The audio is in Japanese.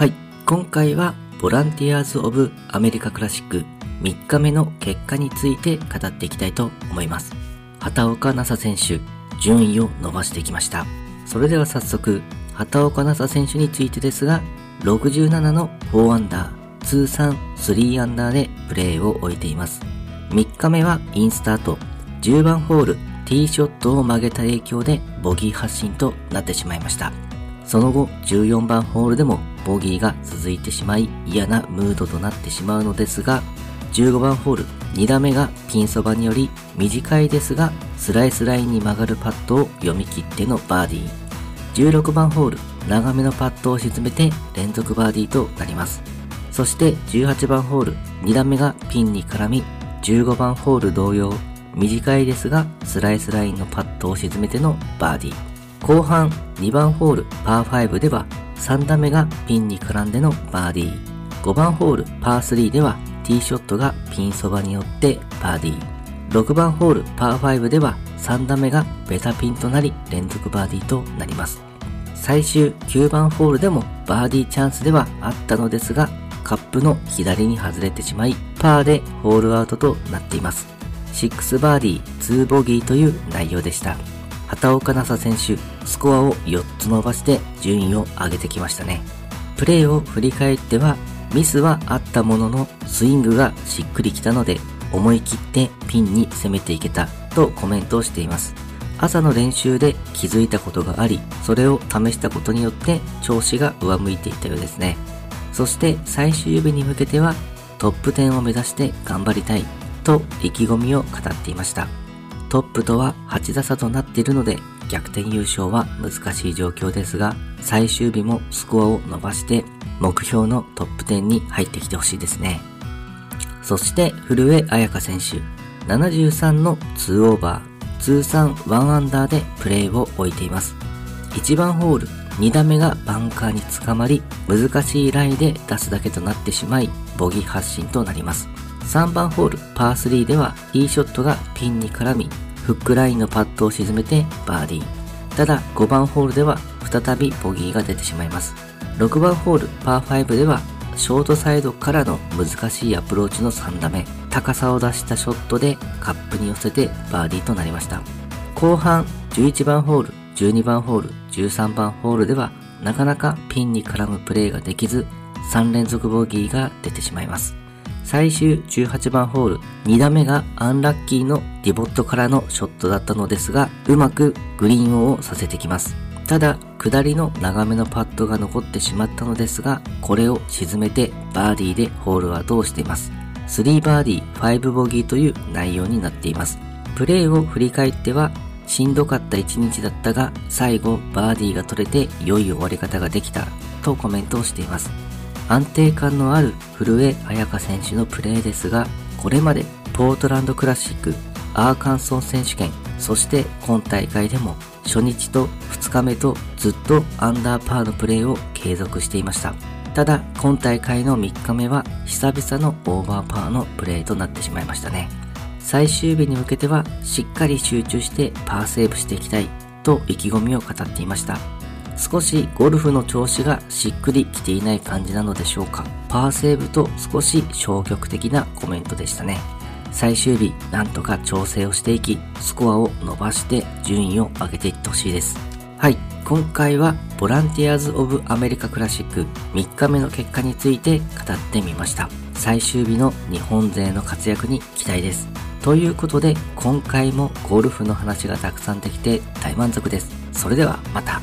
はい、今回はボランティアーズ・オブ・アメリカ・クラシック3日目の結果について語っていきたいと思います。畑岡奈紗選手、順位を伸ばしてきました。それでは早速、畑岡奈紗選手についてですが、67の4アンダー、通算3アンダーでプレーを終えています。3日目はインスタート、10番ホール、ティーショットを曲げた影響でボギー発進となってしまいました。その後14番ホールでもボギーが続いてしまい嫌なムードとなってしまうのですが15番ホール2打目がピンそばにより短いですがスライスラインに曲がるパットを読み切ってのバーディー。16番ホール長めのパットを沈めて連続バーディーとなります。そして18番ホール2打目がピンに絡み15番ホール同様短いですがスライスラインのパットを沈めてのバーディー。後半2番ホールパー5では3打目がピンに絡んでのバーディー。5番ホールパー3ではティーショットがピンそばによってバーディー。6番ホールパー5では3打目がベタピンとなり連続バーディーとなります。最終9番ホールでもバーディーチャンスではあったのですが、カップの左に外れてしまい、パーでホールアウトとなっています。6バーディー、2ボギーという内容でした。畑岡奈紗選手、スコアを4つ伸ばして順位を上げてきましたね。プレーを振り返っては、ミスはあったものの、スイングがしっくりきたので、思い切ってピンに攻めていけたとコメントをしています。朝の練習で気づいたことがあり、それを試したことによって調子が上向いていたようですね。そして最終日に向けてはトップ10を目指して頑張りたいと意気込みを語っていました。トップとは8打差となっているので逆転優勝は難しい状況ですが、最終日もスコアを伸ばして目標のトップ10に入ってきてほしいですね。そして古江彩香選手、73の2オーバー、通算1アンダーでプレーを置いています。1番ホール、2打目がバンカーにつかまり、難しいラインで出すだけとなってしまい、ボギー発進となります。3番ホールパー3ではティーショットがピンに絡み、フックラインのパットを沈めてバーディー。ただ5番ホールでは再びボギーが出てしまいます。6番ホールパー5ではショートサイドからの難しいアプローチの3打目、高さを出したショットでカップに寄せてバーディーとなりました。後半11番ホール、12番ホール、13番ホールではなかなかピンに絡むプレーができず3連続ボギーが出てしまいます。最終18番ホール、2打目がアンラッキーのディボットからのショットだったのですが、うまくグリーンオンをさせてきます。ただ、下りの長めのパットが残ってしまったのですが、これを沈めてバーディーでホールアウトをしています。3バーディー、5ボギーという内容になっています。プレーを振り返っては、しんどかった一日だったが、最後バーディーが取れて良い終わり方ができたとコメントをしています。安定感のある古江彩佳選手のプレーですが、これまでポートランドクラシック、アーカンソン選手権、そして今大会でも初日と2日目とずっとアンダーパーのプレーを継続していました。ただ、今大会の3日目は久々のオーバーパーのプレーとなってしまいましたね。最終日に向けてはしっかり集中してパーセーブしていきたいと意気込みを語っていました。少しゴルフの調子がしっくりきていない感じなのでしょうか？パーセーブと少し消極的なコメントでしたね。最終日、なんとか調整をしていき、スコアを伸ばして順位を上げていってほしいです。はい、今回はボランティアーズ・オブ・アメリカ・クラシック3日目の結果について語ってみました。最終日の日本勢の活躍に期待です。ということで、今回もゴルフの話がたくさんできて大満足です。それではまた。